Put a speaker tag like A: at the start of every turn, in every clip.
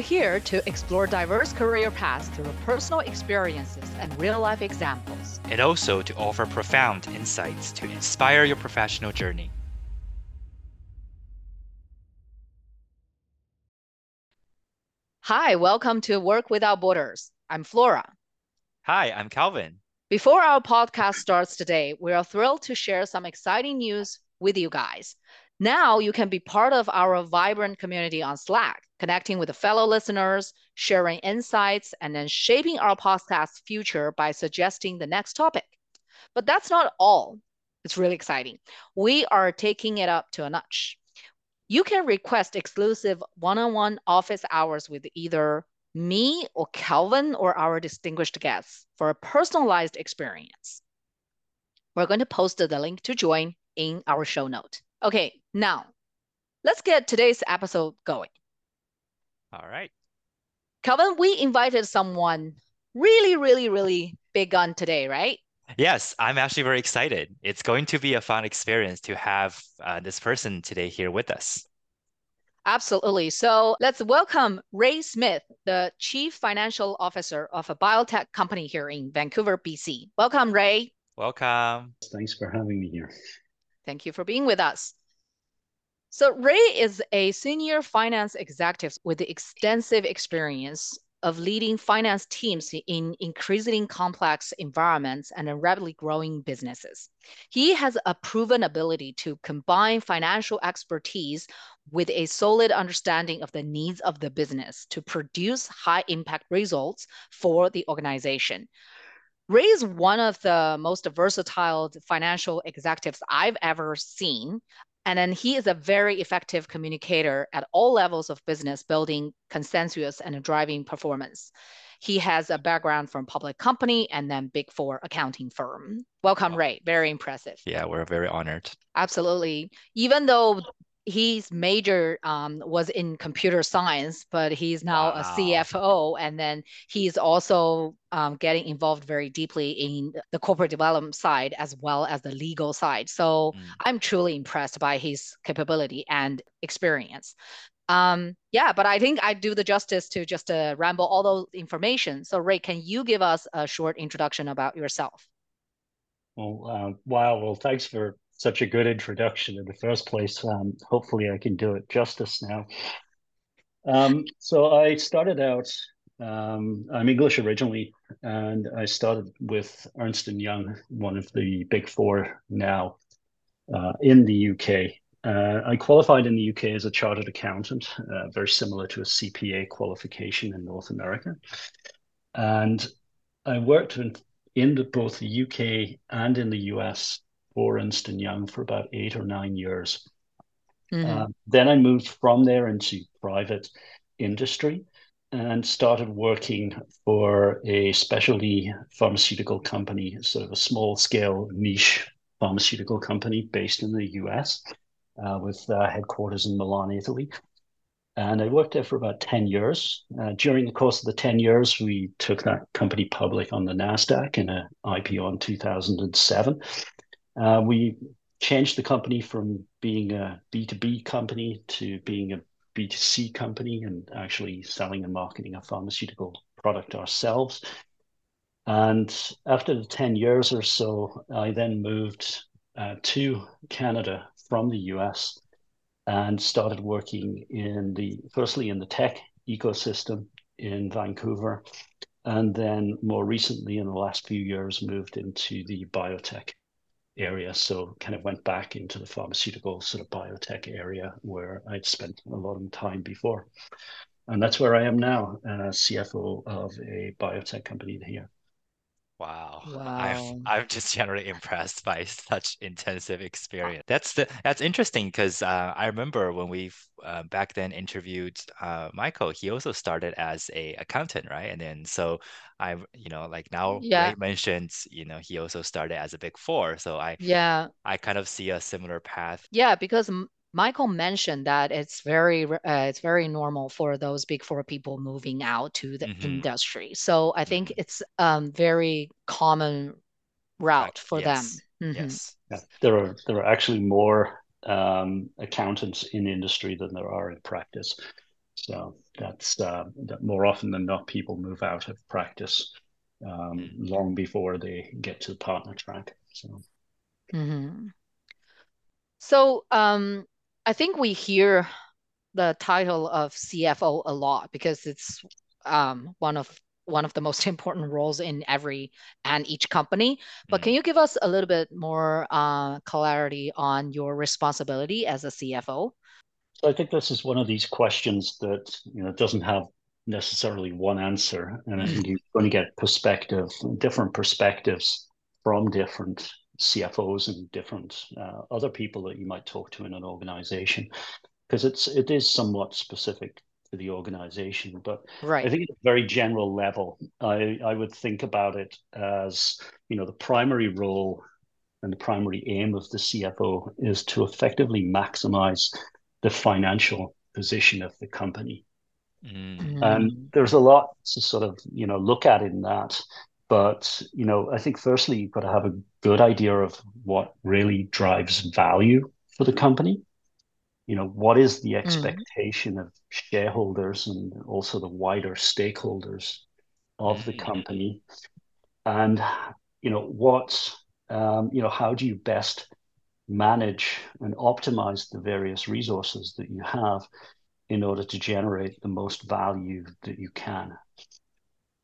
A: We're here to explore diverse career paths through personal experiences and real life examples.
B: And also to offer profound insights to inspire your professional journey.
A: Hi, welcome to Work Without Borders. I'm Flora.
B: Hi, I'm Calvin.
A: Before our podcast starts today, we are thrilled to share some exciting news with you guys. Now you can be part of our vibrant community on Slack, connecting with fellow listeners, sharing insights, and then shaping our podcast future by suggesting the next topic. But that's not all. It's really exciting. We are taking it up to a notch. You can request exclusive one-on-one office hours with either me or Calvin or our distinguished guests for a personalized experience. We're going to post the link to join in our show note. Okay, now let's get today's episode going.
B: All right.
A: Calvin, we invited someone really, really, really big on today, right?
B: Yes, I'm actually very excited. It's going to be a fun experience to have uh, this person today here with us.
A: Absolutely. So let's welcome Ray Smith, the Chief Financial Officer of a biotech company here in Vancouver, BC. Welcome, Ray.
B: Welcome.
C: Thanks for having me here.
A: Thank you for being with us. So, Ray is a senior finance executive with extensive experience of leading finance teams in increasingly complex environments and rapidly growing businesses. He has a proven ability to combine financial expertise with a solid understanding of the needs of the business to produce high impact results for the organization. Ray is one of the most versatile financial executives I've ever seen. And then he is a very effective communicator at all levels of business, building consensus and driving performance. He has a background from public company and then big four accounting firm. Welcome, oh. Ray. Very impressive.
B: Yeah, we're very honored.
A: Absolutely. Even though his major um, was in computer science, but he's now wow. a CFO, and then he's also um, getting involved very deeply in the corporate development side as well as the legal side. So mm. I'm truly impressed by his capability and experience. Um, yeah, but I think I do the justice to just uh, ramble all those information. So Ray, can you give us a short introduction about yourself?
C: Well, uh, wow. Well, thanks for such a good introduction in the first place. Um, hopefully, I can do it justice now. Um, so I started out. Um, I'm English originally, and I started with Ernst and Young, one of the big four now uh, in the UK. Uh, I qualified in the UK as a chartered accountant, uh, very similar to a CPA qualification in North America, and I worked in, in the, both the UK and in the US for Ernst and Young for about eight or nine years. Mm-hmm. Uh, then I moved from there into private industry and started working for a specialty pharmaceutical company, sort of a small scale niche pharmaceutical company based in the US uh, with uh, headquarters in Milan, Italy. And I worked there for about 10 years. Uh, during the course of the 10 years, we took that company public on the NASDAQ in an IPO in 2007. Uh, we changed the company from being a B2B company to being a B2C company and actually selling and marketing a pharmaceutical product ourselves. And after the 10 years or so, I then moved uh, to Canada from the US and started working in the, firstly in the tech ecosystem in Vancouver. And then more recently, in the last few years, moved into the biotech area. So kind of went back into the pharmaceutical sort of biotech area where I'd spent a lot of time before. And that's where I am now, uh, CFO of a biotech company here.
B: Wow. wow. I'm I'm just generally impressed by such intensive experience. That's the that's interesting because uh, I remember when we uh, back then interviewed uh, Michael, he also started as a accountant, right? And then so I you know like now
A: yeah.
B: Ray mentioned you know he also started as a big four, so I
A: yeah
B: I kind of see a similar path.
A: Yeah, because Michael mentioned that it's very uh, it's very normal for those big four people moving out to the mm-hmm. industry. So I think mm-hmm. it's um very common route for
B: yes.
A: them.
B: Mm-hmm. Yes.
C: Yeah. There are there are actually more um, accountants in industry than there are in practice. So that's uh, that more often than not people move out of practice um, mm. long before they get to the partner track. So,
A: mm-hmm. so um, I think we hear the title of CFO a lot because it's um, one of one of the most important roles in every and each company. But mm. can you give us a little bit more uh, clarity on your responsibility as a CFO?
C: So I think this is one of these questions that you know doesn't have necessarily one answer, and I think you're going to get perspective, different perspectives from different CFOs and different uh, other people that you might talk to in an organization, because it's it is somewhat specific to the organization. But right. I think at a very general level, I I would think about it as you know the primary role and the primary aim of the CFO is to effectively maximize the financial position of the company. Mm. And there's a lot to sort of, you know, look at in that. But, you know, I think firstly, you've got to have a good idea of what really drives value for the company. You know, what is the mm. expectation mm. of shareholders and also the wider stakeholders of the mm. company? And, you know, what, um, you know, how do you best manage and optimize the various resources that you have in order to generate the most value that you can.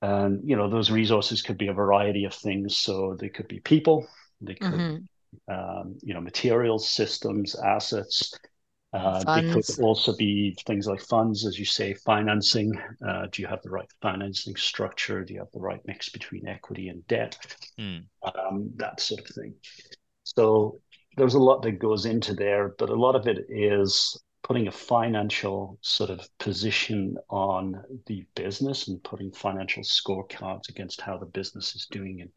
C: And you know those resources could be a variety of things. So they could be people, they could, mm-hmm. um, you know, materials, systems, assets. Uh, they could also be things like funds, as you say, financing. Uh, do you have the right financing structure? Do you have the right mix between equity and debt? Mm. Um, that sort of thing. So there's a lot that goes into there, but a lot of it is putting a financial sort of position on the business and putting financial scorecards against how the business is doing in,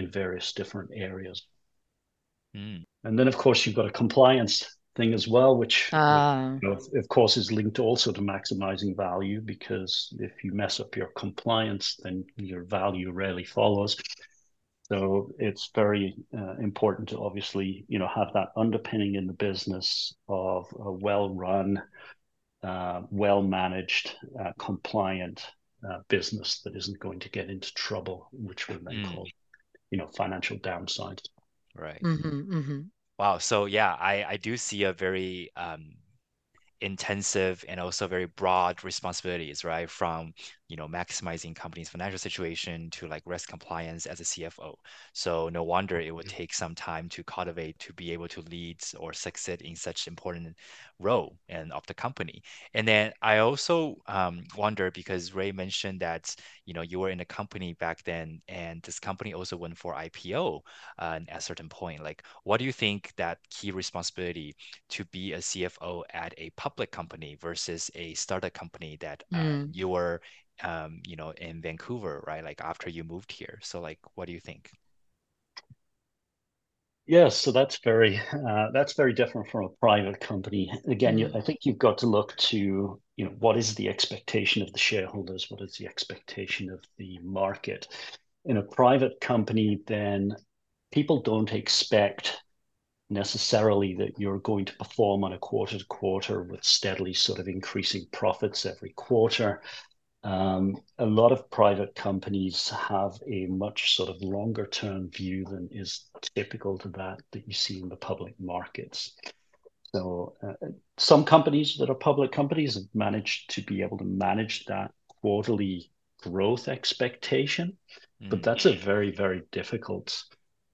C: in various different areas. Mm. And then, of course, you've got a compliance thing as well, which, uh. you know, of course, is linked also to maximizing value because if you mess up your compliance, then your value rarely follows. So it's very uh, important to obviously, you know, have that underpinning in the business of a well-run, uh, well-managed, uh, compliant uh, business that isn't going to get into trouble, which we may mm. call, you know, financial downside.
B: Right. Mm-hmm, mm-hmm. Wow. So yeah, I I do see a very um, intensive and also very broad responsibilities, right? From you know maximizing company's financial situation to like risk compliance as a CFO. So no wonder it would take some time to cultivate to be able to lead or succeed in such important role and of the company. And then I also um, wonder because Ray mentioned that you know you were in a company back then, and this company also went for IPO uh, at a certain point. Like, what do you think that key responsibility to be a CFO at a public company versus a startup company that uh, mm. you were um, you know in Vancouver, right? Like after you moved here. So like, what do you think?
C: Yes, so that's very uh, that's very different from a private company. Again, you, I think you've got to look to you know what is the expectation of the shareholders, what is the expectation of the market. In a private company, then people don't expect necessarily that you're going to perform on a quarter to quarter with steadily sort of increasing profits every quarter. Um, a lot of private companies have a much sort of longer term view than is typical to that that you see in the public markets. So uh, some companies that are public companies have managed to be able to manage that quarterly growth expectation, mm. but that's a very very difficult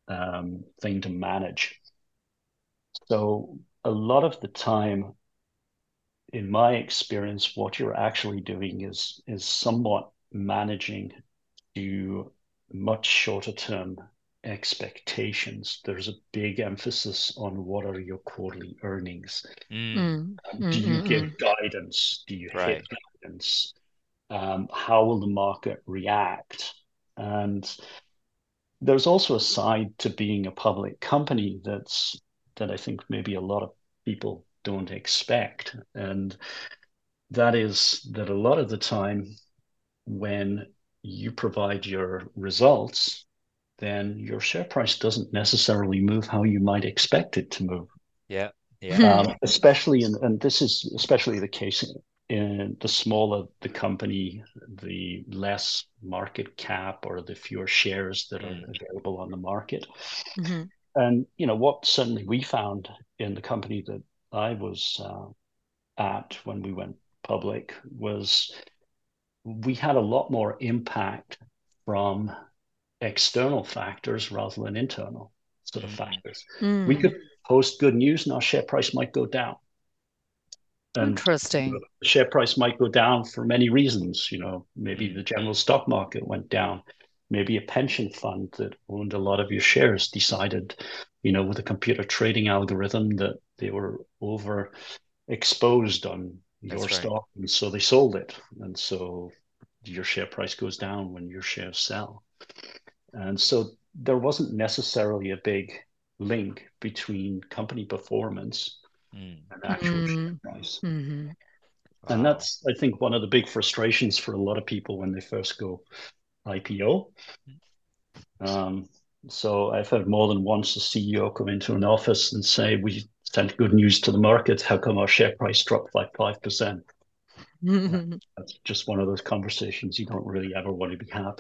C: um, thing to manage. So a lot of the time in my experience, what you're actually doing is is somewhat managing to much shorter term expectations. There's a big emphasis on what are your quarterly earnings. Mm. Um, mm, do you mm, give mm. guidance? Do you right. hit guidance? Um, how will the market react? And there's also a side to being a public company that's that I think maybe a lot of people don't expect. And that is that a lot of the time when you provide your results, then your share price doesn't necessarily move how you might expect it to move.
B: Yeah. Yeah.
C: Um, especially in, and this is especially the case in the smaller the company, the less market cap or the fewer shares that are mm. available on the market. Mm-hmm. And you know what? certainly we found in the company that I was uh, at when we went public was we had a lot more impact from external factors rather than internal sort of mm. factors. Mm. We could post good news and our share price might go down.
A: And Interesting.
C: the share price might go down for many reasons. You know, maybe the general stock market went down. Maybe a pension fund that owned a lot of your shares decided, you know, with a computer trading algorithm that they were over exposed on your right. stock. And so they sold it. And so your share price goes down when your shares sell. And so there wasn't necessarily a big link between company performance mm. and actual mm. share price. Mm-hmm. And that's, I think, one of the big frustrations for a lot of people when they first go IPO. Um, so I've had more than once a CEO come into an office and say, "We sent good news to the market. How come our share price dropped like five percent?" that's just one of those conversations you don't really ever want to be having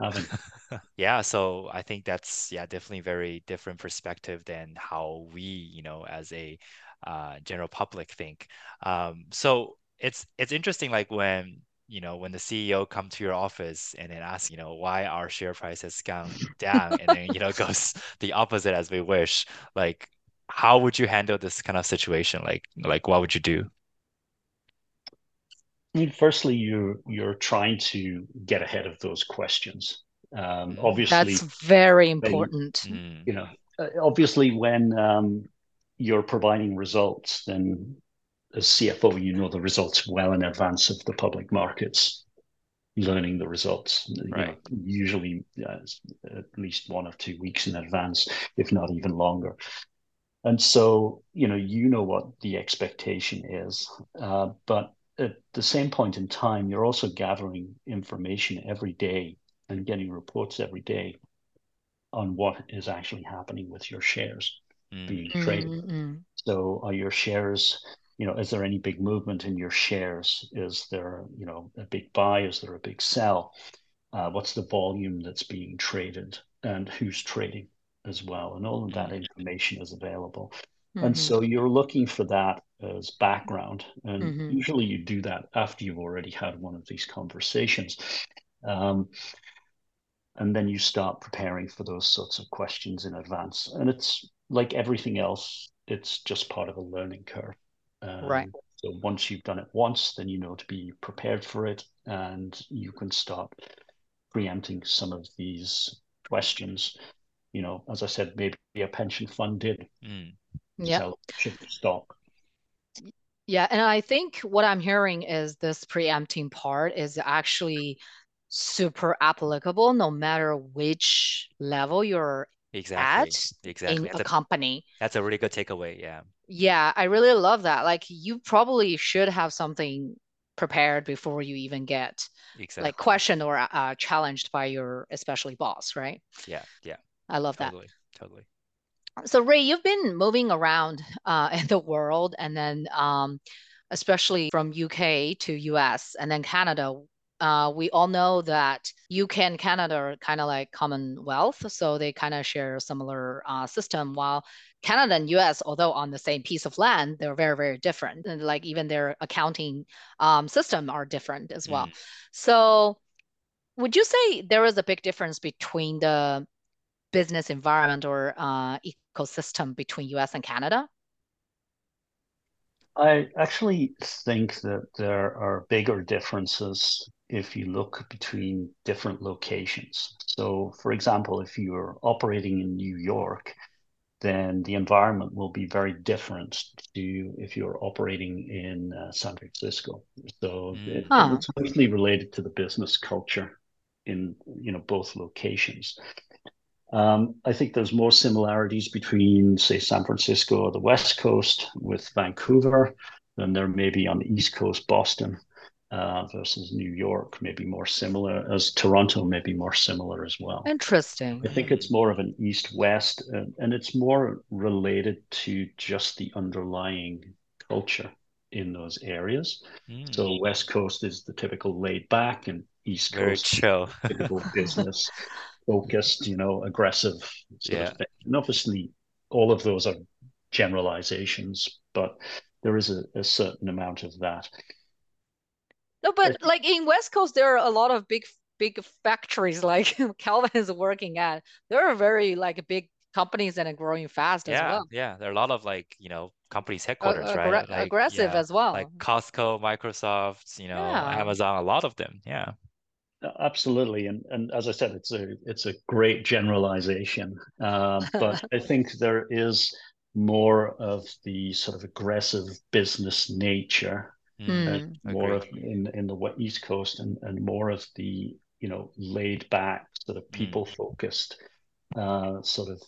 C: having.
B: yeah, so I think that's yeah definitely very different perspective than how we you know as a uh, general public think. Um, so it's it's interesting like when you know when the CEO come to your office and then ask you know why our share price has gone down and then you know goes the opposite as we wish like how would you handle this kind of situation like like what would you do
C: I mean, firstly, you you're trying to get ahead of those questions. Um, mm. obviously,
A: that's very important.
C: When, mm. you know, uh, obviously, when um, you're providing results, then as CFO, you know the results well in advance of the public markets learning the results. Right. You know, usually, uh, at least one or two weeks in advance, if not even longer. And so, you know, you know what the expectation is, uh, but at the same point in time, you're also gathering information every day and getting reports every day on what is actually happening with your shares mm. being traded. Mm-hmm. So are your shares, you know, is there any big movement in your shares? Is there, you know, a big buy? Is there a big sell? Uh, what's the volume that's being traded and who's trading as well? And all of that information is available. Mm-hmm. And so you're looking for that as background. And mm-hmm. usually you do that after you've already had one of these conversations. Um, and then you start preparing for those sorts of questions in advance. And it's like everything else, it's just part of a learning curve.
A: Um, right.
C: So once you've done it once, then you know to be prepared for it and you can start preempting some of these questions. You know, as I said, maybe a pension fund did. Mm.
A: Yeah.
C: Stock
A: yeah, and I think what I'm hearing is this preempting part is actually super applicable no matter which level you're exactly. at exactly. in that's a, company.
B: That's a really good takeaway. Yeah.
A: Yeah, I really love that. Like you probably should have something prepared before you even get exactly. like questioned or uh, challenged by your especially boss, right?
B: Yeah, yeah.
A: I love that.
B: totally,
A: that.
B: Totally
A: so Ray, you've been moving around uh, in the world, and then um, especially from UK to US and then Canada. Uh, we all know that UK and Canada are kind of like Commonwealth, so they kind of share a similar uh, system. While Canada and US, although on the same piece of land, they're very, very different. And like even their accounting um, system are different as well. Mm. So, would you say there is a big difference between the business environment or uh, ecosystem between US and Canada?
C: I actually think that there are bigger differences if you look between different locations. So, for example, if you're operating in New York, then the environment will be very different to if you're operating in uh, San Francisco. So it, huh. it's mostly related to the business culture in you know both locations. Um, I think there's more similarities between, say, San Francisco or the West Coast with Vancouver than there may be on the East Coast, Boston uh, versus New York, maybe more similar, as Toronto may be more similar as well.
A: Interesting.
C: I think it's more of an East West, uh, and it's more related to just the underlying culture in those areas. Mm. So West Coast is the typical laid back, and East
B: Very
C: Coast
B: chill.
C: typical business focused, you know, aggressive sort yeah. of thing. And obviously, all of those are generalizations, but there is a, a certain amount of that.
A: No, but like in West Coast, there are a lot of big big factories like Calvin is working at. There are very like big companies that are growing fast
B: yeah,
A: as well.
B: Yeah, there are a lot of like, you know, companies headquarters, uh, right? Like,
A: aggressive
B: yeah,
A: as well.
B: Like Costco, Microsoft, you know, yeah. Amazon, a lot of them. Yeah.
C: Absolutely, and and as I said, it's a it's a great generalization, uh, but I think there is more of the sort of aggressive business nature, mm. more of in in the East Coast, and and more of the you know laid back sort of people focused, uh, sort of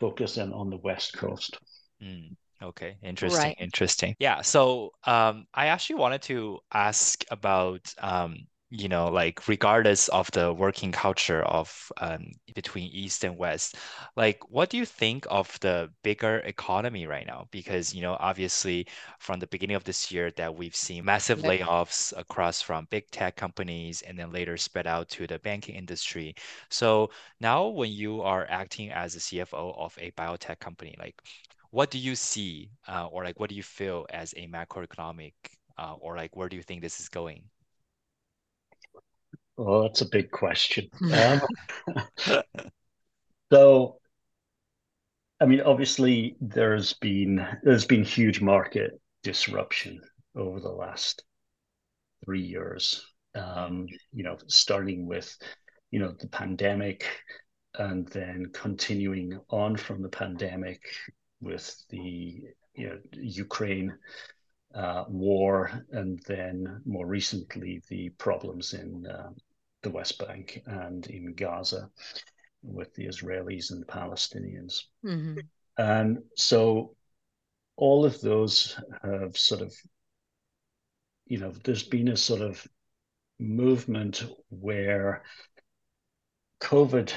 C: focus in on the West Coast.
B: Mm. Okay, interesting, right. interesting. Yeah, so um, I actually wanted to ask about um, you know like regardless of the working culture of um, between east and west like what do you think of the bigger economy right now? Because you know obviously from the beginning of this year that we've seen massive layoffs across from big tech companies and then later spread out to the banking industry. So now when you are acting as a cfo of a biotech company like what do you see uh, or like what do you feel as a macroeconomic uh, or like where do you think this is going
C: Oh, that's a big question. Um, so, I mean, obviously, there's been there's been huge market disruption over the last three years. Um, you know, starting with you know the pandemic, and then continuing on from the pandemic with the you know Ukraine uh, war, and then more recently the problems in uh, the West Bank and in Gaza with the Israelis and the Palestinians. Mm-hmm. And so all of those have sort of, you know, there's been a sort of movement where COVID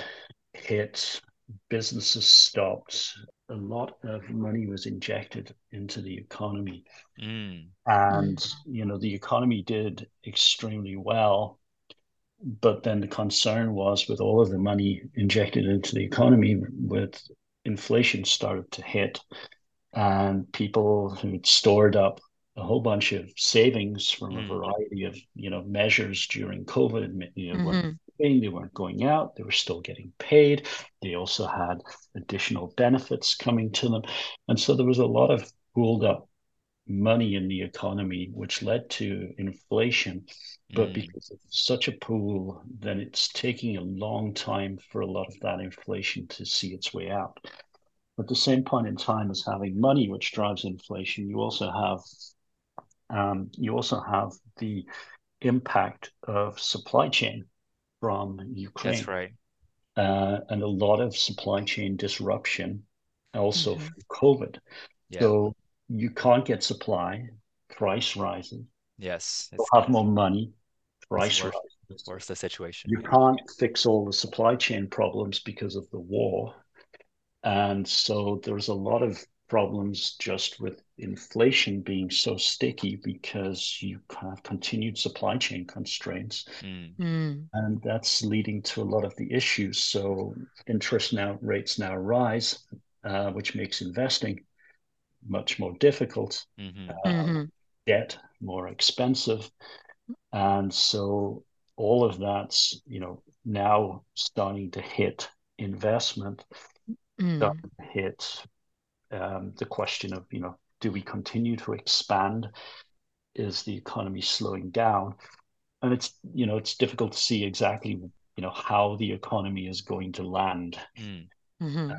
C: hit, businesses stopped, a lot of money was injected into the economy. Mm. And, mm. you know, the economy did extremely well. But then the concern was with all of the money injected into the economy, with inflation started to hit, and people who'd stored up a whole bunch of savings from mm. a variety of you know measures during COVID. You know, mm-hmm they weren't going out, they were still getting paid. They also had additional benefits coming to them. And so there was a lot of pooled up money in the economy, which led to inflation. But mm. because it's such a pool, then it's taking a long time for a lot of that inflation to see its way out. At the same point in time as having money, which drives inflation, you also have um, you also have the impact of supply chain from Ukraine.
B: That's right.
C: Uh, and a lot of supply chain disruption also mm-hmm. COVID. Yeah. So you can't get supply, price rises.
B: Yes.
C: You'll have more money, price
B: worse, rises. Worse the situation.
C: You can't fix all the supply chain problems because of the war. And so there's a lot of problems just with inflation being so sticky because you have continued supply chain constraints. Mm. And that's leading to a lot of the issues. So interest now rates now rise, uh, which makes investing much more difficult, mm-hmm. Uh, mm-hmm. debt more expensive. And so all of that's, you know, now starting to hit investment, mm. starting to hit um, the question of, you know, do we continue to expand? Is the economy slowing down? And it's, you know, it's difficult to see exactly, you know, how the economy is going to land. Mm. Mm-hmm.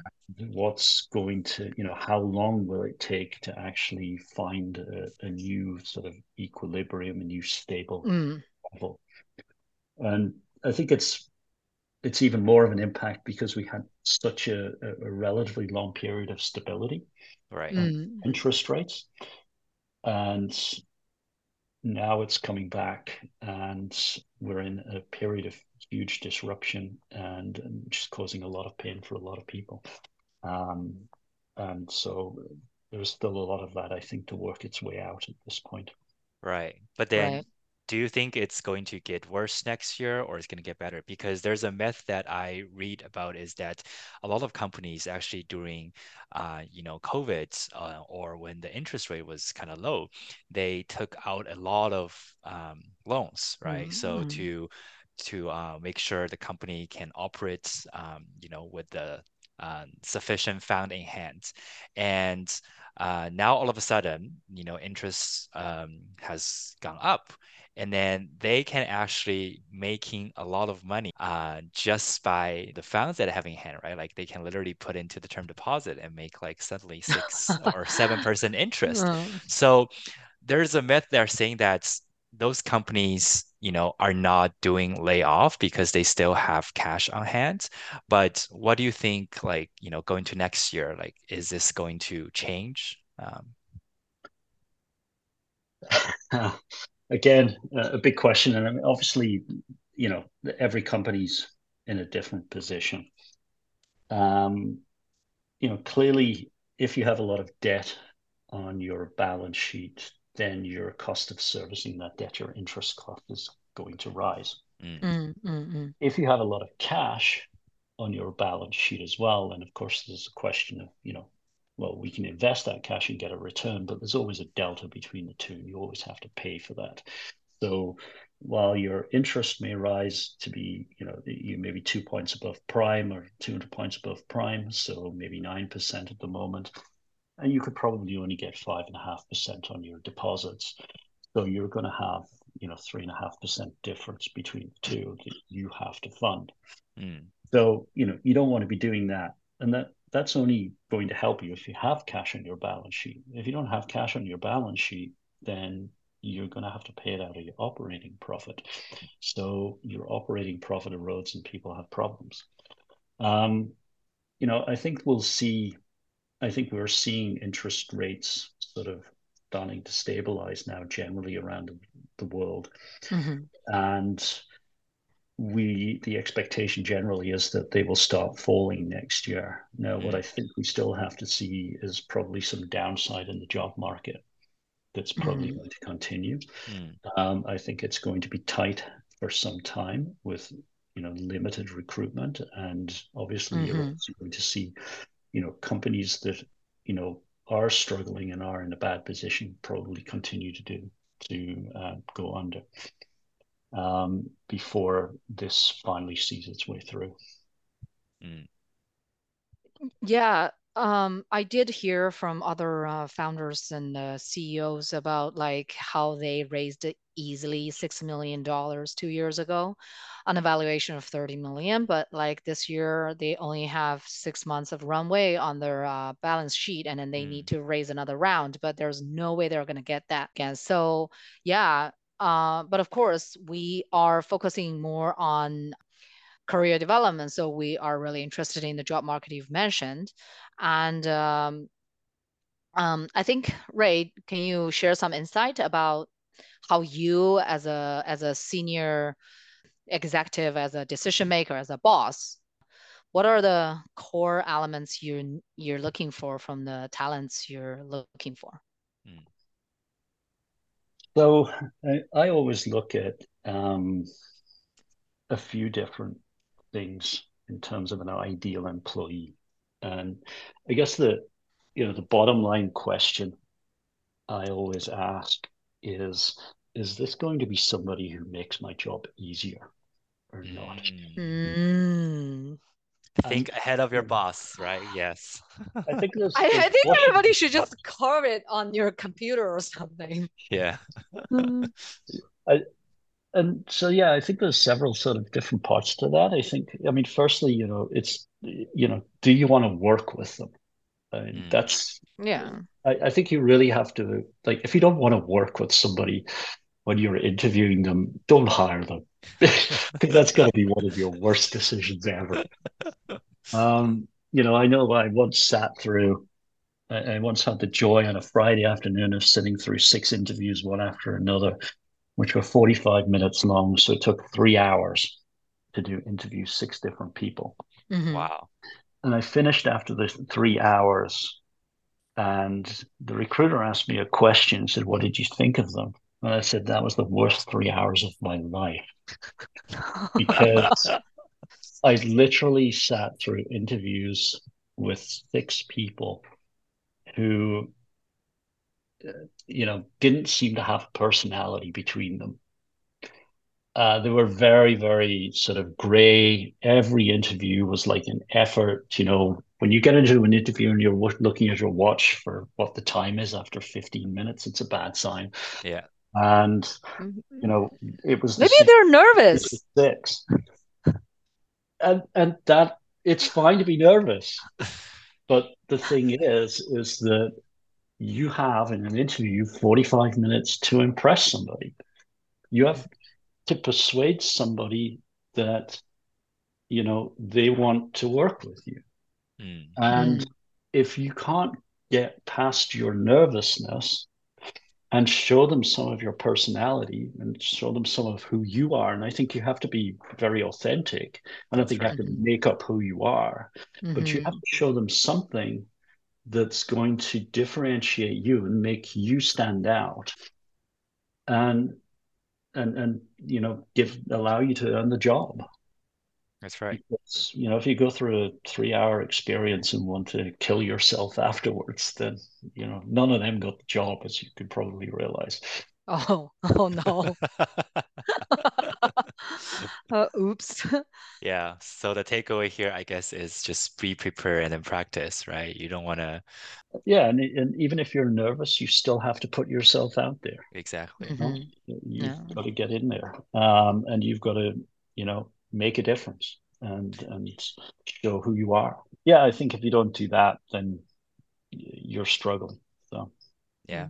C: What's going to, you know, how long will it take to actually find a, a new sort of equilibrium, a new stable mm. level? And I think it's it's even more of an impact because we had such a, a relatively long period of stability
B: right mm.
C: interest rates and now it's coming back and we're in a period of huge disruption and, and just causing a lot of pain for a lot of people um, and so there's still a lot of that, I think, to work its way out at this point.
B: Right. But then right do you think it's going to get worse next year or it's going to get better? Because there's a myth that I read about is that a lot of companies actually during, uh, you know, COVID uh, or when the interest rate was kind of low, they took out a lot of um, loans, right? Mm-hmm. So to to uh, make sure the company can operate, um, you know, with the uh, sufficient fund in hand, and uh, now all of a sudden, you know, interest um, has gone up, and then they can actually making a lot of money uh, just by the funds that they have in hand, right? Like they can literally put into the term deposit and make like suddenly six or seven percent interest. So there's a myth there saying that those companies, you know, are not doing layoff because they still have cash on hand. But what do you think, like, you know, going to next year, like, is this going to change? Um,
C: again, a big question, and I mean, obviously, you know, every company's in a different position. Um, you know, clearly, if you have a lot of debt on your balance sheet, then your cost of servicing that debt, your interest cost is going to rise. Mm. Mm, mm, mm. If you have a lot of cash on your balance sheet as well, and of course, there's a question of, you know, well, we can invest that cash and get a return, but there's always a delta between the two. And You always have to pay for that. So while your interest may rise to be, you know, you maybe two points above prime or 200 points above prime, so maybe 9% at the moment, and you could probably only get 5.5% on your deposits. So you're going to have, you know, 3.5% difference between the two that you have to fund. Mm. So, you know, you don't want to be doing that. And that that's only going to help you if you have cash on your balance sheet. If you don't have cash on your balance sheet, then you're going to have to pay it out of your operating profit. So your operating profit erodes and people have problems. Um, you know, I think we'll see, I think we're seeing interest rates sort of starting to stabilize now generally around the world. Mm-hmm. And we the expectation generally is that they will start falling next year. Now, mm. what I think we still have to see is probably some downside in the job market. That's probably mm. going to continue. Mm. Um, I think it's going to be tight for some time with you know limited recruitment, and obviously mm-hmm. you're also going to see you know companies that you know are struggling and are in a bad position probably continue to do to uh, go under um, before this finally sees its way through. Mm.
A: Yeah, um, I did hear from other uh, founders and uh, CEOs about like how they raised easily six million dollars two years ago, on a valuation of thirty million. But like this year, they only have six months of runway on their uh, balance sheet, and then they mm. need to raise another round. But there's no way they're going to get that again. So yeah, uh, but of course, we are focusing more on career development. So we are really interested in the job market you've mentioned. And um, um, I think, Ray, can you share some insight about how you as a as a senior executive, as a decision maker, as a boss, what are the core elements you're you're looking for from the talents you're looking for?
C: So I, I always look at um, a few different things in terms of an ideal employee, and I guess the you know the bottom line question I always ask is is this going to be somebody who makes my job easier or not? Mm.
B: Think ahead of your boss, right? Yes.
A: I think there's, I, I think everybody should just carve it on your computer or something.
B: Yeah.
C: I, and so yeah, I think there's several sort of different parts to that. I think, I mean, firstly, you know, it's you know, do you want to work with them? I mean, mm. that's
A: yeah.
C: I, I think you really have to like if you don't want to work with somebody when you're interviewing them, don't hire them. I think that's got to be one of your worst decisions ever. Um, you know, I know I once sat through, I, I once had the joy on a Friday afternoon of sitting through six interviews, one after another, which were 45 minutes long. So it took three hours to do interview six different people.
B: Mm-hmm. Wow.
C: And I finished after the three hours and the recruiter asked me a question. Said, "What did you think of them?" And I said, "That was the worst three hours of my life because I literally sat through interviews with six people who, uh, you know, didn't seem to have personality between them." Uh, they were very, very sort of gray. Every interview was like an effort. You know, when you get into an interview and you're looking at your watch for what the time is after 15 minutes, it's a bad sign.
B: Yeah.
C: And, you know, it was
A: maybe the they're nervous.
C: Six. And, and that it's fine to be nervous. But the thing is, is that you have in an interview 45 minutes to impress somebody. You have to persuade somebody that you know they want to work with you mm. and mm. if you can't get past your nervousness and show them some of your personality and show them some of who you are and i think you have to be very authentic i don't think right. you have to make up who you are mm-hmm. but you have mm-hmm. to show them something that's going to differentiate you and make you stand out and and and you know give allow you to earn the job
B: that's right.
C: Because, you know if you go through a three hour experience and want to kill yourself afterwards then you know none of them got the job as you could probably realize.
A: Oh oh no. Uh, oops.
B: Yeah so the takeaway here i guess is just be prepared and then practice right? You don't want to
C: yeah and, and even if you're nervous you still have to put yourself out there.
B: Exactly.
C: Mm-hmm. you've yeah. got to get in there. Um, and you've got to you know make a difference and and show who you are. Yeah i think if you don't do that then you're struggling so.
B: Yeah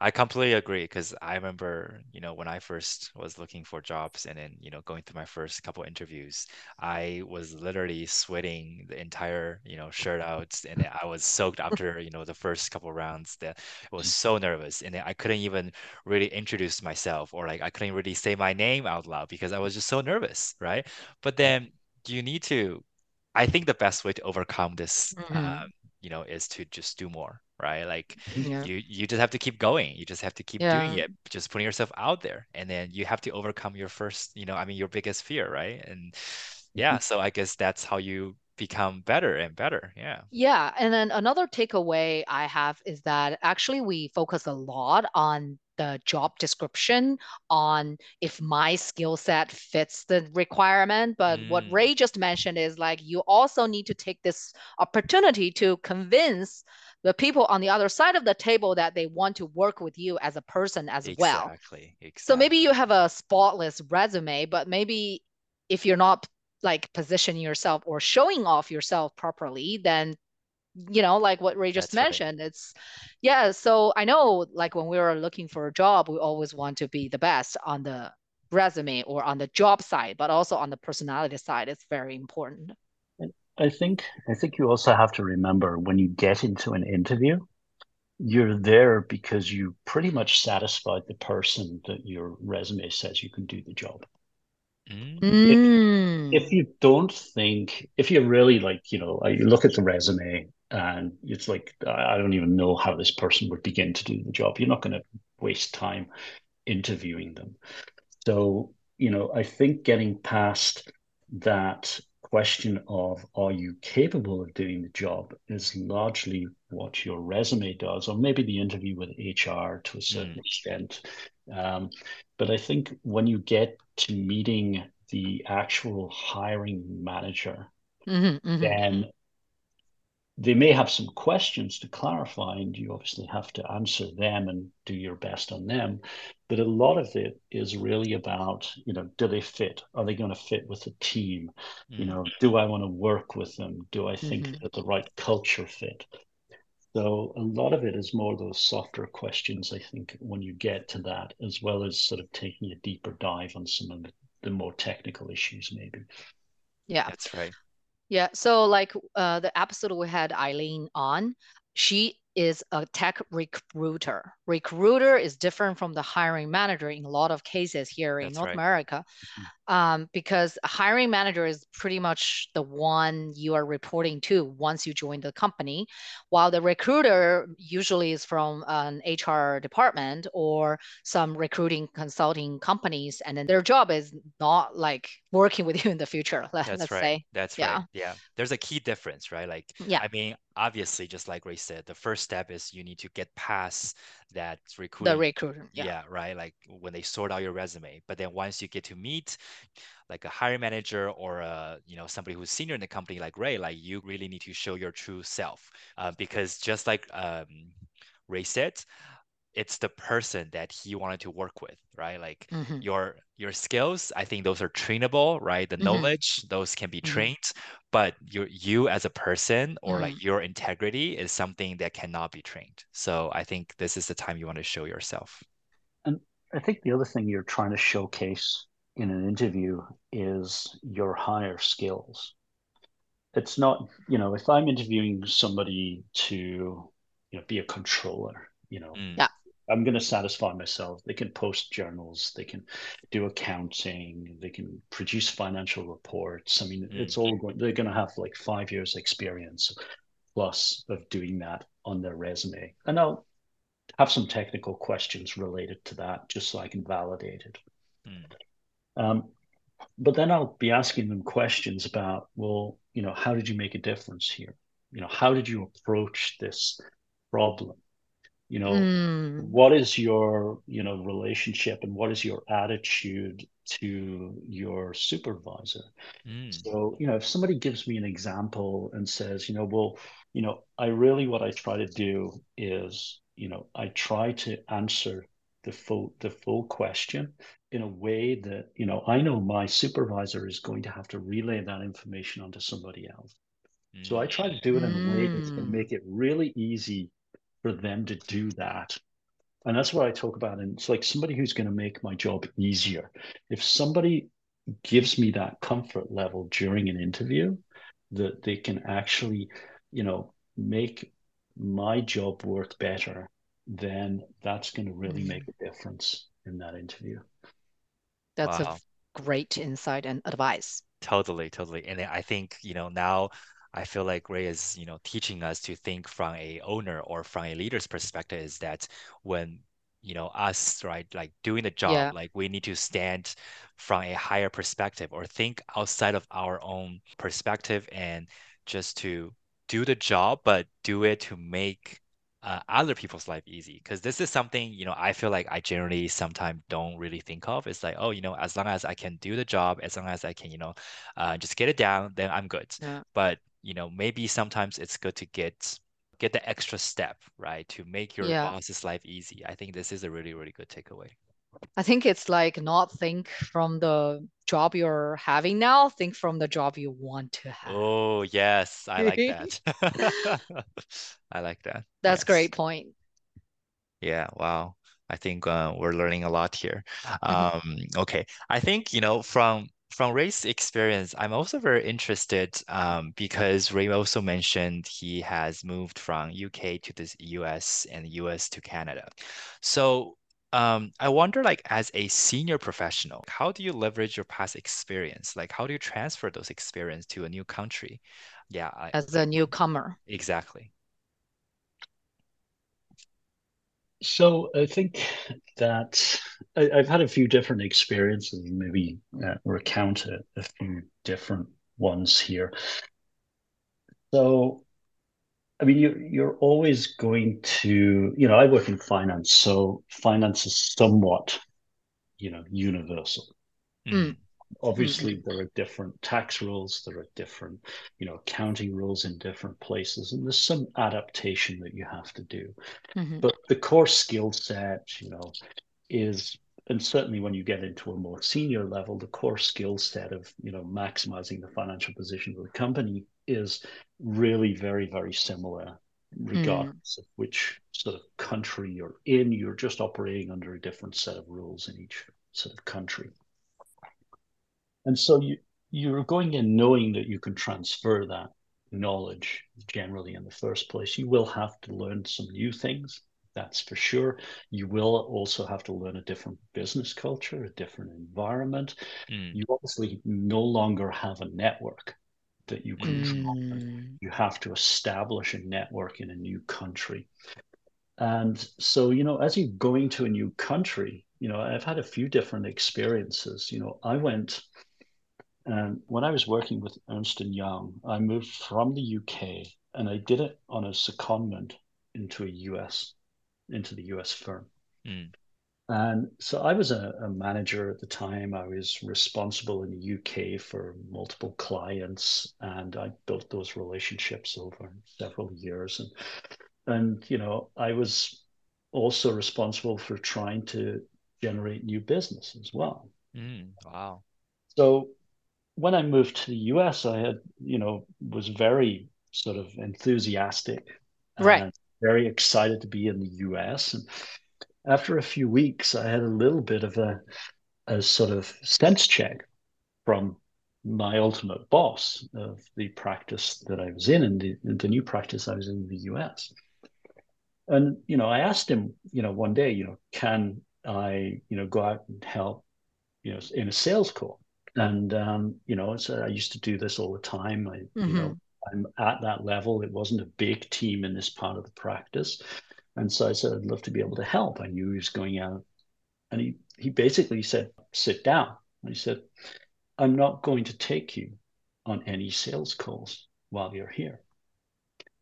B: I completely agree because I remember, you know, when I first was looking for jobs and then, you know, going through my first couple interviews, I was literally sweating the entire, you know, shirt out and I was soaked after, you know, the first couple rounds that I was so nervous and I couldn't even really introduce myself or like I couldn't really say my name out loud because I was just so nervous, right? But then you need to I think the best way to overcome this mm-hmm. um, you know, is to just do more, right? Like yeah. you you just have to keep going. You just have to keep yeah. doing it, just putting yourself out there. And then you have to overcome your first, you know, I mean your biggest fear, right? And yeah, mm-hmm. so I guess that's how you become better and better. Yeah.
A: Yeah. And then another takeaway I have is that actually we focus a lot on the job description on if my skill set fits the requirement. But mm. what Ray just mentioned is like you also need to take this opportunity to convince the people on the other side of the table that they want to work with you as a person as
B: exactly,
A: well.
B: Exactly.
A: So maybe you have a spotless resume, but maybe if you're not like positioning yourself or showing off yourself properly, then you know like what ray just That's mentioned right. it's yeah so i know like when we were looking for a job we always want to be the best on the resume or on the job side but also on the personality side it's very important
C: i think i think you also have to remember when you get into an interview you're there because you pretty much satisfied the person that your resume says you can do the job
A: mm.
C: if, if, you don't think if you're really like you know you look at the resume and it's like I don't even know how this person would begin to do the job. You're not going to waste time interviewing them. So, you know, I think getting past that question of are you capable of doing the job is largely what your resume does, or maybe the interview with HR to a certain mm. extent. Um, but I think when you get to meeting the actual hiring manager,
A: mm-hmm, mm-hmm.
C: then they may have some questions to clarify, and you obviously have to answer them and do your best on them. But a lot of it is really about, you know, do they fit? Are they going to fit with the team? Mm. You know, do I want to work with them? Do I think mm-hmm. that the right culture fit? So a lot of it is more those softer questions, I think, when you get to that, as well as sort of taking a deeper dive on some of the, the more technical issues, maybe.
A: Yeah,
B: that's right.
A: Yeah. So like uh, the episode we had Eileen on, she is a tech recruiter. Recruiter is different from the hiring manager in a lot of cases here in North right. America, mm-hmm. um, because a hiring manager is pretty much the one you are reporting to once you join the company, while the recruiter usually is from an HR department or some recruiting consulting companies, and then their job is not like working with you in the future. Let, us
B: right.
A: say.
B: That's yeah. right. Yeah. There's a key difference, right? Like, yeah. I mean, obviously, just like Ray said, the first step is you need to get past that recruiter.
A: The recruiter.
B: Yeah. yeah. Right. Like when they sort out your resume. But then once you get to meet like a hiring manager or a, you know, somebody who's senior in the company like Ray, like you really need to show your true self. Uh, because just like um, Ray said, it's the person that he wanted to work with right like mm-hmm. your your skills i think those are trainable right the mm-hmm. knowledge those can be mm-hmm. trained but your you as a person or like mm-hmm. your integrity is something that cannot be trained so i think this is the time you want to show yourself
C: and i think the other thing you're trying to showcase in an interview is your higher skills it's not you know if i'm interviewing somebody to you know be a controller you know
A: mm. yeah
C: I'm going to satisfy myself. They can post journals, they can do accounting, they can produce financial reports. I mean, mm-hmm. it's all going. They're going to have like five years experience plus of doing that on their resume, and I'll have some technical questions related to that just so I can validate it. Mm. Um, but then I'll be asking them questions about, well, you know, how did you make a difference here? You know, how did you approach this problem? You know mm. what is your you know relationship and what is your attitude to your supervisor mm. so you know if somebody gives me an example and says you know well you know i really what i try to do is you know i try to answer the full the full question in a way that you know i know my supervisor is going to have to relay that information onto somebody else mm. so i try to do it in a way that's going to mm. make it really easy for them to do that. And that's what I talk about. And it's like somebody who's going to make my job easier. If somebody gives me that comfort level during an interview, that they can actually, you know, make my job work better, then that's going to really make a difference in that interview.
A: That's wow. a great insight and advice.
B: Totally, totally. And I think, you know, now I feel like Ray is, you know, teaching us to think from a owner or from a leader's perspective is that when you know us right like doing the job yeah. like we need to stand from a higher perspective or think outside of our own perspective and just to do the job but do it to make uh, other people's life easy because this is something you know i feel like i generally sometimes don't really think of it's like oh you know as long as i can do the job as long as i can you know uh, just get it down then i'm good yeah. but you know maybe sometimes it's good to get get the extra step right to make your yeah. boss's life easy. I think this is a really really good takeaway.
A: I think it's like not think from the job you're having now think from the job you want to have.
B: Oh yes. I like that. I like that.
A: That's yes. great point.
B: Yeah. Wow. I think uh, we're learning a lot here. Mm-hmm. um, okay. I think you know from from Ray's experience, I'm also very interested um, because Ray also mentioned he has moved from UK to the US and US to Canada. So um, I wonder, like, as a senior professional, how do you leverage your past experience? Like, how do you transfer those experience to a new country? Yeah, I,
A: as a newcomer.
B: Exactly.
C: So I think that I, have had a few different experiences, maybe uh, recount a, a few different ones here. So, I mean, you, you're always going to, you know, I work in finance, so finance is somewhat, you know, universal. Mm obviously mm-hmm. there are different tax rules there are different you know accounting rules in different places and there's some adaptation that you have to do mm-hmm. but the core skill set you know is and certainly when you get into a more senior level the core skill set of you know maximizing the financial position of the company is really very very similar regardless mm. of which sort of country you're in you're just operating under a different set of rules in each sort of country and so you you're going in knowing that you can transfer that knowledge generally in the first place. You will have to learn some new things, that's for sure. You will also have to learn a different business culture, a different environment. Mm. You obviously no longer have a network that you can mm. You have to establish a network in a new country. And so, you know, as you're going to a new country, you know, I've had a few different experiences. You know, I went and when I was working with Ernst and Young, I moved from the UK and I did it on a secondment into a US, into the US firm. Mm. And so I was a, a, manager at the time. I was responsible in the UK for multiple clients, and I built those relationships over several years. And and you know, I was also responsible for trying to generate new business as well.
B: Mm, wow.
C: So when I moved to the US, I had, you know, was very sort of enthusiastic,
A: right?
C: Very excited to be in the US. And after a few weeks, I had a little bit of a, a sort of sense check from my ultimate boss of the practice that I was in and the, the new practice I was in, in the US. And, you know, I asked him, you know, one day, you know, can I, you know, go out and help, you know, in a sales call? And um, you know, so I used to do this all the time. I, mm-hmm. you know, mm-hmm. I'm at that level. It wasn't a big team in this part of the practice, and so I said I'd love to be able to help. I knew he was going out, and he he basically said, "Sit down." And he said, "I'm not going to take you on any sales calls while you're here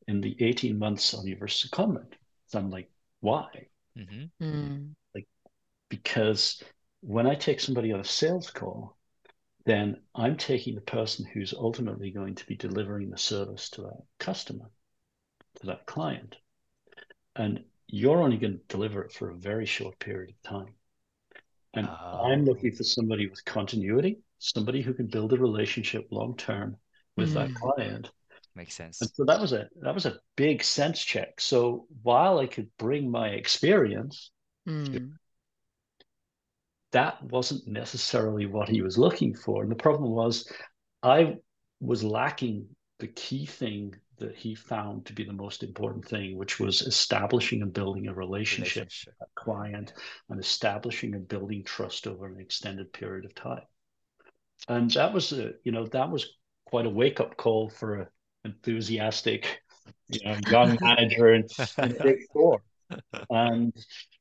C: in the 18 months on your secondment." So I'm like, "Why?" Mm-hmm. Mm. Like, because when I take somebody on a sales call, then I'm taking the person who's ultimately going to be delivering the service to that customer, to that client. And you're only going to deliver it for a very short period of time. And oh. I'm looking for somebody with continuity, somebody who can build a relationship long term with mm. that client.
B: Makes sense.
C: And so that was a that was a big sense check. So while I could bring my experience mm that wasn't necessarily what he was looking for. And the problem was, I was lacking the key thing that he found to be the most important thing, which was establishing and building a relationship, relationship. with a client and establishing and building trust over an extended period of time. And that was a, you know, that was quite a wake up call for an enthusiastic, you know, young manager in, in Big Four. And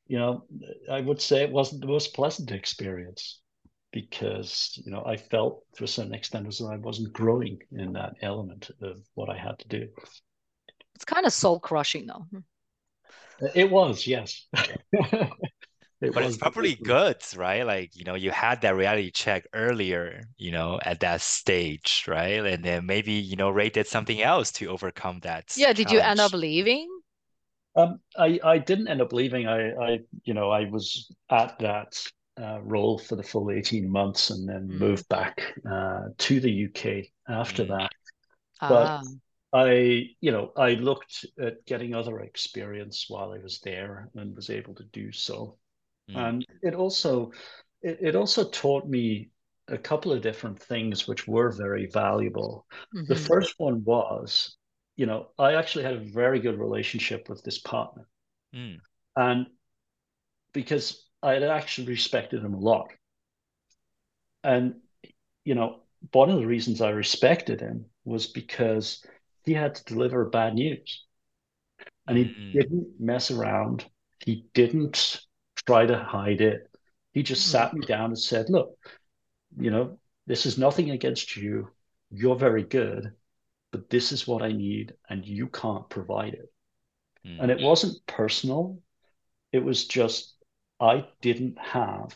C: you know, I would say it wasn't the most pleasant experience because, you know, I felt to a certain extent as though I wasn't growing in that element of what I had to do.
A: It's kind of soul crushing, though. Hmm.
C: It was, yes.
B: It but it's probably good, right? Like, you know, you had that reality check earlier, you know, at that stage, right? And then maybe, you know, Ray did something else to overcome that.
A: Yeah. Did you end up leaving?
C: Um, I, I didn't end up leaving. I, I, you know, I was at that uh, role for the full 18 months and then mm. moved back uh, to the UK after mm. that. But ah. I, you know, I looked at getting other experience while I was there and was able to do so. Mm. And it also, it, it also taught me a couple of different things which were very valuable. Mm-hmm. The first one was you know, I actually had a very good relationship with this partner. Mm. And because I had actually respected him a lot. And, you know, one of the reasons I respected him was because he had to deliver bad news. And he mm. didn't mess around. He didn't try to hide it. He just mm. sat me down and said, look, you know, this is nothing against you. You're very good but this is what I need, and you can't provide it. Mm. And it wasn't personal, it was just I didn't have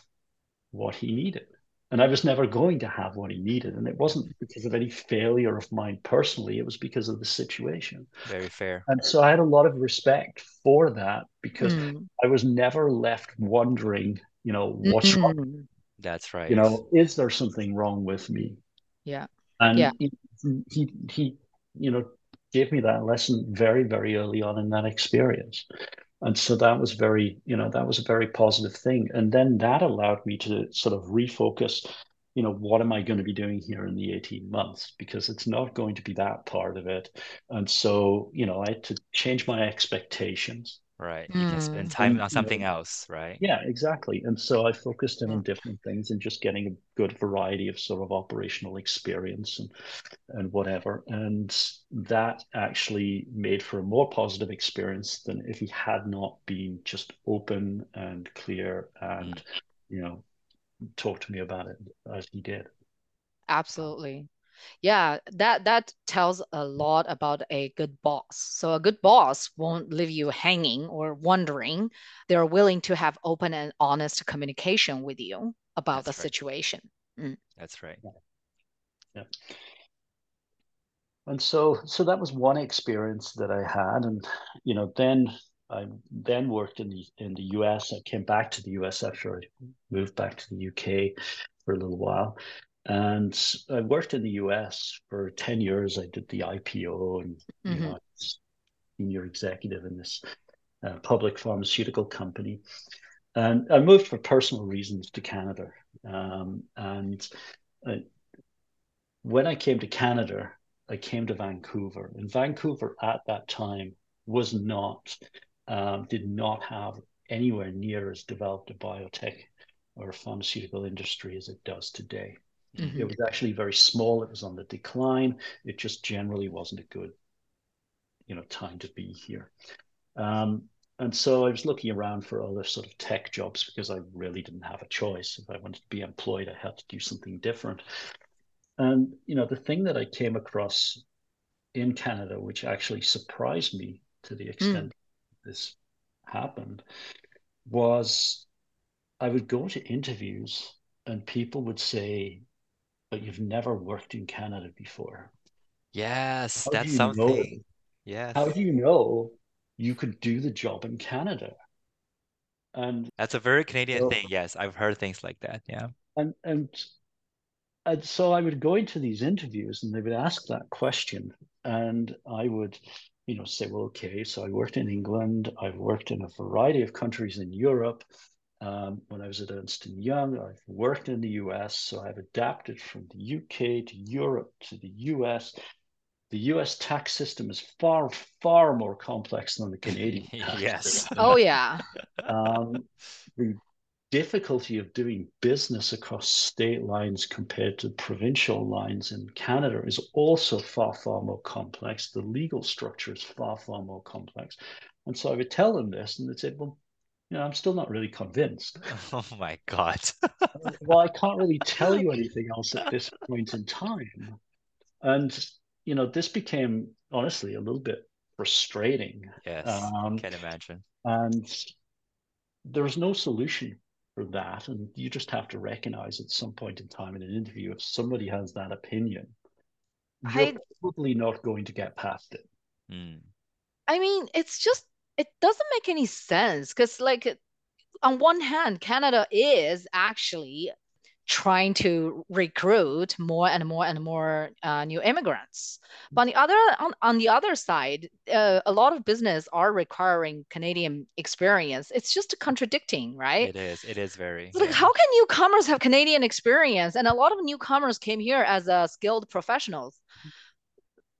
C: what he needed. And I was never going to have what he needed. And it wasn't because of any failure of mine personally, it was because of the situation.
B: Very fair.
C: And so I had a lot of respect for that because mm. I was never left wondering, you know, what's mm-hmm. wrong?
B: That's right.
C: You know, is there something wrong with me?
A: Yeah.
C: And
A: yeah.
C: He, he, he you know, gave me that lesson very, very early on in that experience. And so that was very, you know, that was a very positive thing. And then that allowed me to sort of refocus you know, what am I going to be doing here in the 18 months? Because it's not going to be that part of it. And so, you know, I had to change my expectations.
B: Right. You can spend time and, on something you know, else, right?
C: Yeah, exactly. And so I focused in on different things and just getting a good variety of sort of operational experience and and whatever. And that actually made for a more positive experience than if he had not been just open and clear and, mm. you know, talk to me about it as he did.
A: Absolutely. Yeah, that that tells a lot about a good boss. So a good boss won't leave you hanging or wondering. They're willing to have open and honest communication with you about That's the right. situation.
B: Mm. That's right.
C: Yeah. yeah. And so so that was one experience that I had. And you know, then I then worked in the in the US. I came back to the US after I moved back to the UK for a little while. And I worked in the US for 10 years. I did the IPO and mm-hmm. you know, senior executive in this uh, public pharmaceutical company. And I moved for personal reasons to Canada. Um, and I, when I came to Canada, I came to Vancouver. And Vancouver at that time was not, um, did not have anywhere near as developed a biotech or pharmaceutical industry as it does today. Mm-hmm. It was actually very small. It was on the decline. It just generally wasn't a good, you know, time to be here. Um, and so I was looking around for other sort of tech jobs because I really didn't have a choice. If I wanted to be employed, I had to do something different. And you know, the thing that I came across in Canada, which actually surprised me to the extent mm. this happened, was I would go to interviews and people would say, but you've never worked in Canada before.
B: Yes, How that's something. Yes.
C: How do you know you could do the job in Canada?
B: And that's a very Canadian so, thing. Yes, I've heard things like that. Yeah.
C: And and and so I would go into these interviews and they would ask that question, and I would, you know, say, well, okay, so I worked in England, I've worked in a variety of countries in Europe, um, when I was at Ernst & Young, I've worked in the US, so I've adapted from the UK to Europe to the US. The US tax system is far, far more complex than the Canadian tax
B: yes.
A: System. Oh, yeah.
C: um, the difficulty of doing business across state lines compared to provincial lines in Canada is also far, far more complex. The legal structure is far, far more complex. And so I would tell them this, and they'd say, well, you know, I'm still not really convinced.
B: Oh my God.
C: well, I can't really tell you anything else at this point in time. And, you know, this became honestly a little bit frustrating.
B: Yes, um, can imagine.
C: And there's no solution for that. And you just have to recognize at some point in time in an interview, if somebody has that opinion, you're I, probably not going to get past it.
B: Mm.
A: I mean, it's just it doesn't make any sense because like on one hand canada is actually trying to recruit more and more and more uh, new immigrants. But on the other on, on the other side uh, a lot of business are requiring canadian experience. It's just contradicting right?
B: It is. It is very
A: like yeah. how can newcomers have canadian experience? And a lot of newcomers came here as uh, skilled professionals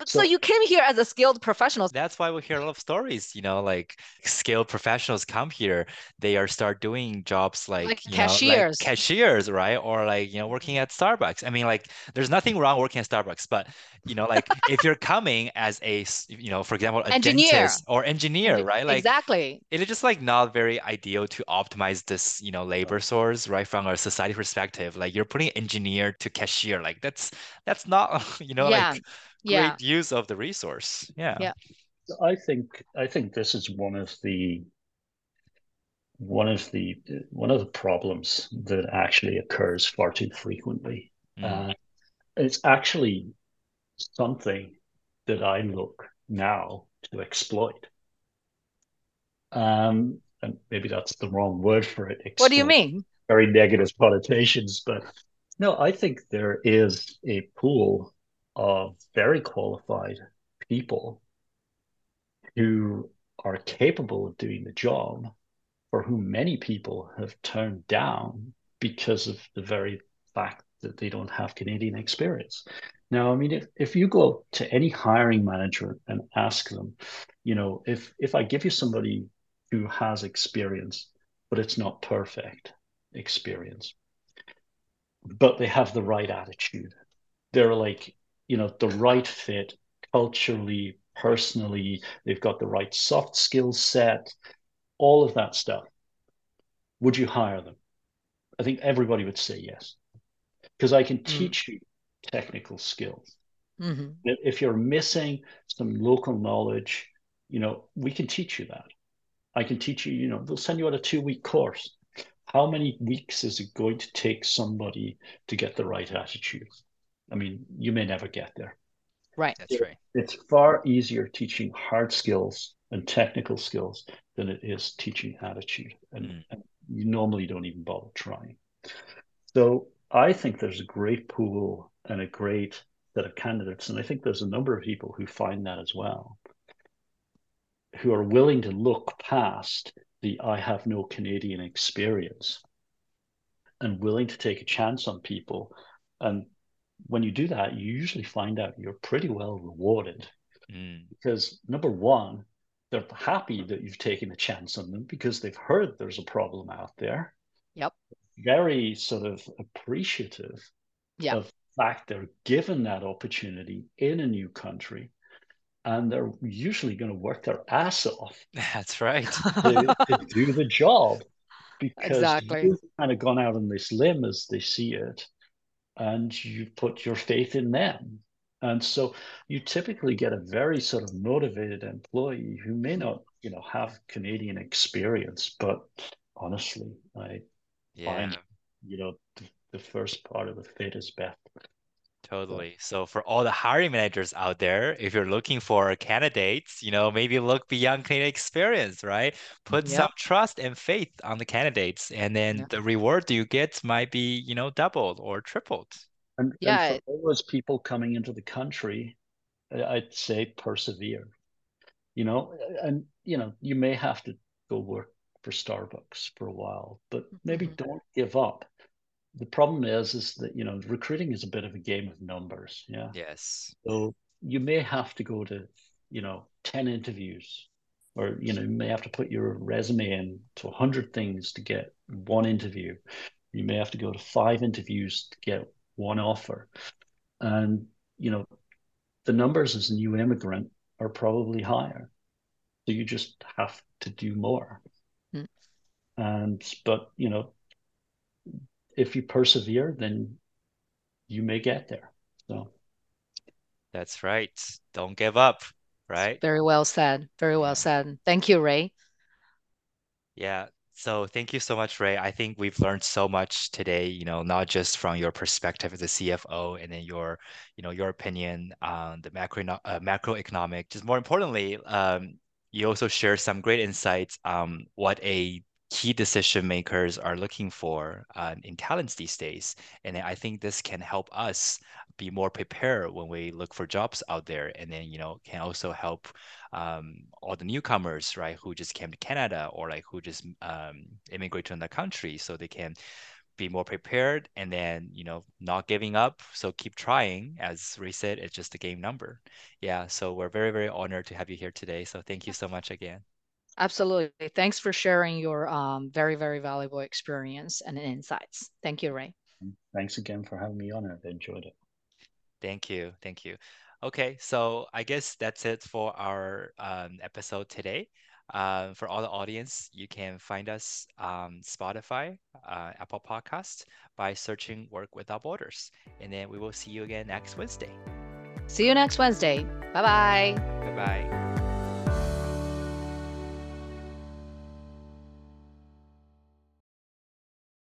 A: so, so, you came here as a skilled professional.
B: That's why we hear a lot of stories, you know, like skilled professionals come here, they are start doing jobs like,
A: like cashiers. Know, like
B: cashiers, right? Or like, you know, working at Starbucks. I mean, like there's nothing wrong working at Starbucks, but you know, like if you're coming as a, you know, for example, a engineer. dentist or engineer, right? Like
A: exactly.
B: It is just like not very ideal to optimize this, you know, labor source, right? From a society perspective. Like you're putting engineer to cashier. Like that's that's not, you know, yeah. like yeah. great use of the resource. Yeah.
A: Yeah.
C: I think I think this is one of the one of the one of the problems that actually occurs far too frequently. Mm. Uh, it's actually something that I look now to exploit. Um, and maybe that's the wrong word for it.
A: Exploit. What do you mean?
C: Very negative connotations, but no, I think there is a pool of very qualified people who are capable of doing the job for whom many people have turned down because of the very fact that they don't have Canadian experience. Now, I mean, if, if you go to any hiring manager and ask them, you know, if if I give you somebody who has experience, but it's not perfect experience, but they have the right attitude, they're like, you know, the right fit culturally, personally, they've got the right soft skill set, all of that stuff. Would you hire them? I think everybody would say yes, because I can mm. teach you technical skills. Mm-hmm. If you're missing some local knowledge, you know, we can teach you that. I can teach you, you know, they'll send you on a two week course. How many weeks is it going to take somebody to get the right attitude? I mean, you may never get there.
A: Right.
B: That's right.
C: It's far easier teaching hard skills and technical skills than it is teaching attitude. And, mm. and you normally don't even bother trying. So I think there's a great pool and a great set of candidates. And I think there's a number of people who find that as well, who are willing to look past the I have no Canadian experience and willing to take a chance on people. And when you do that, you usually find out you're pretty well rewarded. Mm. Because number one, they're happy that you've taken a chance on them because they've heard there's a problem out there.
A: Yep.
C: Very sort of appreciative
A: yep.
C: of the fact they're given that opportunity in a new country. And they're usually going to work their ass off.
B: That's right.
C: to, to do the job because exactly. you've kind of gone out on this limb as they see it and you put your faith in them and so you typically get a very sort of motivated employee who may not, you know, have Canadian experience, but honestly, I yeah. find, you know, the, the first part of the fit is best.
B: Totally. So for all the hiring managers out there, if you're looking for candidates, you know, maybe look beyond Canadian experience, right? Put yep. some trust and faith on the candidates, and then yep. the reward you get might be, you know, doubled or tripled.
C: And, yeah. and for all those people coming into the country, I'd say persevere. You know, and you know, you may have to go work for Starbucks for a while, but maybe mm-hmm. don't give up. The problem is, is that you know, recruiting is a bit of a game of numbers. Yeah.
B: Yes.
C: So you may have to go to, you know, ten interviews, or you know, you may have to put your resume in to hundred things to get one interview. You may have to go to five interviews to get one offer. And, you know, the numbers as a new immigrant are probably higher. So you just have to do more. Mm. And, but, you know, if you persevere, then you may get there. So
B: that's right. Don't give up, right?
A: Very well said. Very well said. Thank you, Ray.
B: Yeah. So thank you so much, Ray. I think we've learned so much today, you know, not just from your perspective as a CFO and then your, you know, your opinion on the macro uh, macroeconomic, just more importantly, um, you also share some great insights on what a key decision makers are looking for uh, in talents these days. And I think this can help us be more prepared when we look for jobs out there and then you know can also help um, all the newcomers right who just came to canada or like who just um, immigrate to another country so they can be more prepared and then you know not giving up so keep trying as ray said it's just a game number yeah so we're very very honored to have you here today so thank you so much again
A: absolutely thanks for sharing your um, very very valuable experience and insights thank you ray
C: thanks again for having me on i've enjoyed it
B: Thank you. Thank you. Okay, so I guess that's it for our um, episode today. Uh, for all the audience, you can find us on Spotify, uh, Apple Podcast by searching Work Without Borders. And then we will see you again next Wednesday.
A: See you next Wednesday. Bye bye.
B: Bye bye.